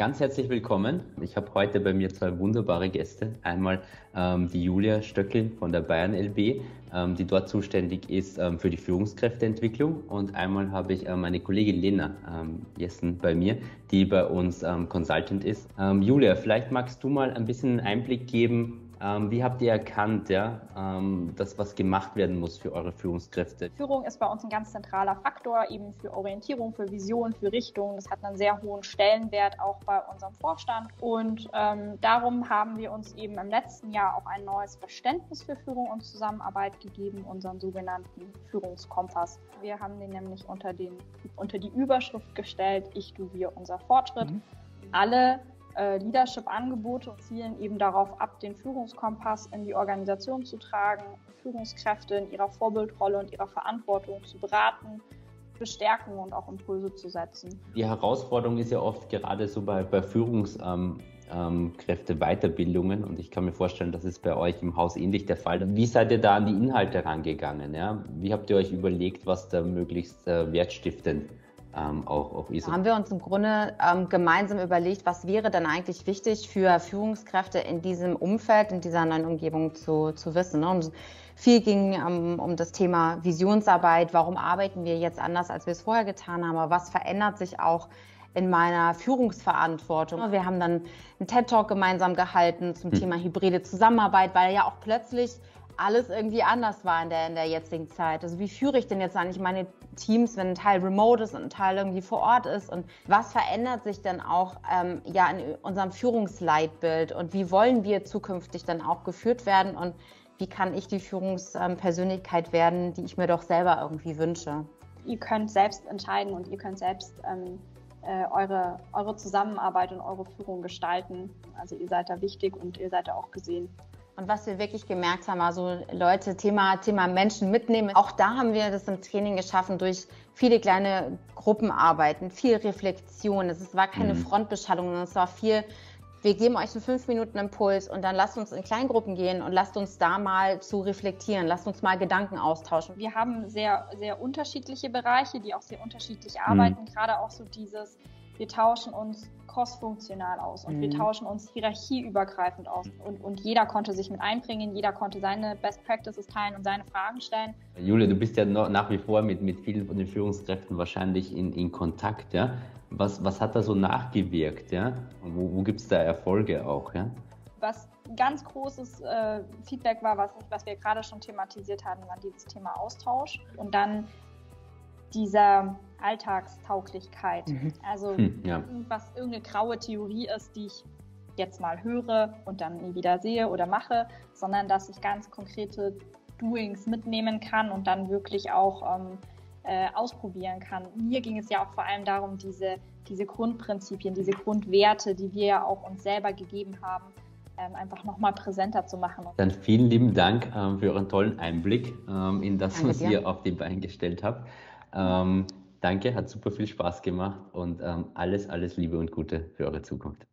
Ganz herzlich willkommen. Ich habe heute bei mir zwei wunderbare Gäste. Einmal ähm, die Julia Stöcklin von der Bayern LB, ähm, die dort zuständig ist ähm, für die Führungskräfteentwicklung. Und einmal habe ich äh, meine Kollegin Lena ähm, Jessen bei mir, die bei uns ähm, Consultant ist. Ähm, Julia, vielleicht magst du mal ein bisschen Einblick geben, ähm, wie habt ihr erkannt, ja, ähm, dass was gemacht werden muss für eure Führungskräfte? Führung ist bei uns ein ganz zentraler Faktor, eben für Orientierung, für Vision, für Richtung. Das hat einen sehr hohen Stellenwert auch bei unserem Vorstand. Und ähm, darum haben wir uns eben im letzten Jahr auch ein neues Verständnis für Führung und Zusammenarbeit gegeben, unseren sogenannten Führungskompass. Wir haben den nämlich unter, den, unter die Überschrift gestellt, ich, du, wir, unser Fortschritt. Mhm. Alle äh, Leadership-Angebote zielen eben darauf ab, den Führungskompass in die Organisation zu tragen, Führungskräfte in ihrer Vorbildrolle und ihrer Verantwortung zu beraten, bestärken und auch Impulse zu setzen. Die Herausforderung ist ja oft gerade so bei, bei Führungskräfte ähm, Weiterbildungen und ich kann mir vorstellen, das ist bei euch im Haus ähnlich der Fall. Wie seid ihr da an die Inhalte rangegangen? Ja? Wie habt ihr euch überlegt, was da möglichst äh, wertstiftend ähm, auch, auch ISO. Da haben wir uns im Grunde ähm, gemeinsam überlegt, was wäre denn eigentlich wichtig für Führungskräfte in diesem Umfeld, in dieser neuen Umgebung zu, zu wissen. Ne? Und viel ging ähm, um das Thema Visionsarbeit. Warum arbeiten wir jetzt anders, als wir es vorher getan haben? Aber was verändert sich auch in meiner Führungsverantwortung. Wir haben dann einen TED-Talk gemeinsam gehalten zum hm. Thema hybride Zusammenarbeit, weil ja auch plötzlich alles irgendwie anders war in der, in der jetzigen Zeit. Also wie führe ich denn jetzt eigentlich meine Teams, wenn ein Teil remote ist und ein Teil irgendwie vor Ort ist? Und was verändert sich denn auch ähm, ja, in unserem Führungsleitbild? Und wie wollen wir zukünftig dann auch geführt werden? Und wie kann ich die Führungspersönlichkeit werden, die ich mir doch selber irgendwie wünsche? Ihr könnt selbst entscheiden und ihr könnt selbst ähm, äh, eure, eure Zusammenarbeit und eure Führung gestalten. Also ihr seid da wichtig und ihr seid da auch gesehen. Und was wir wirklich gemerkt haben, also Leute, Thema, Thema Menschen mitnehmen. Auch da haben wir das im Training geschaffen durch viele kleine Gruppenarbeiten, viel Reflexion. Es war keine mhm. Frontbeschallung, sondern es war viel, wir geben euch einen fünf Minuten Impuls und dann lasst uns in Kleingruppen gehen und lasst uns da mal zu reflektieren, lasst uns mal Gedanken austauschen. Wir haben sehr, sehr unterschiedliche Bereiche, die auch sehr unterschiedlich arbeiten. Mhm. Gerade auch so dieses, wir tauschen uns crossfunktional aus und mhm. wir tauschen uns hierarchieübergreifend aus. Und, und jeder konnte sich mit einbringen, jeder konnte seine Best Practices teilen und seine Fragen stellen. Julia, du bist ja noch, nach wie vor mit, mit vielen von den Führungskräften wahrscheinlich in, in Kontakt. Ja? Was, was hat da so nachgewirkt? Ja? wo, wo gibt es da Erfolge auch? Ja? Was ganz großes äh, Feedback war, was, was wir gerade schon thematisiert hatten, war dieses Thema Austausch. Und dann dieser Alltagstauglichkeit. Mhm. Also hm, ja. irgendwas, irgendeine graue Theorie ist, die ich jetzt mal höre und dann nie wieder sehe oder mache, sondern dass ich ganz konkrete Doings mitnehmen kann und dann wirklich auch ähm, äh, ausprobieren kann. Mir ging es ja auch vor allem darum, diese, diese Grundprinzipien, diese Grundwerte, die wir ja auch uns selber gegeben haben, ähm, einfach nochmal präsenter zu machen. Dann vielen lieben Dank ähm, für euren tollen Einblick ähm, in das, Danke was dir. ihr auf die Beine gestellt habt. Ähm, danke, hat super viel Spaß gemacht und ähm, alles, alles Liebe und Gute für eure Zukunft.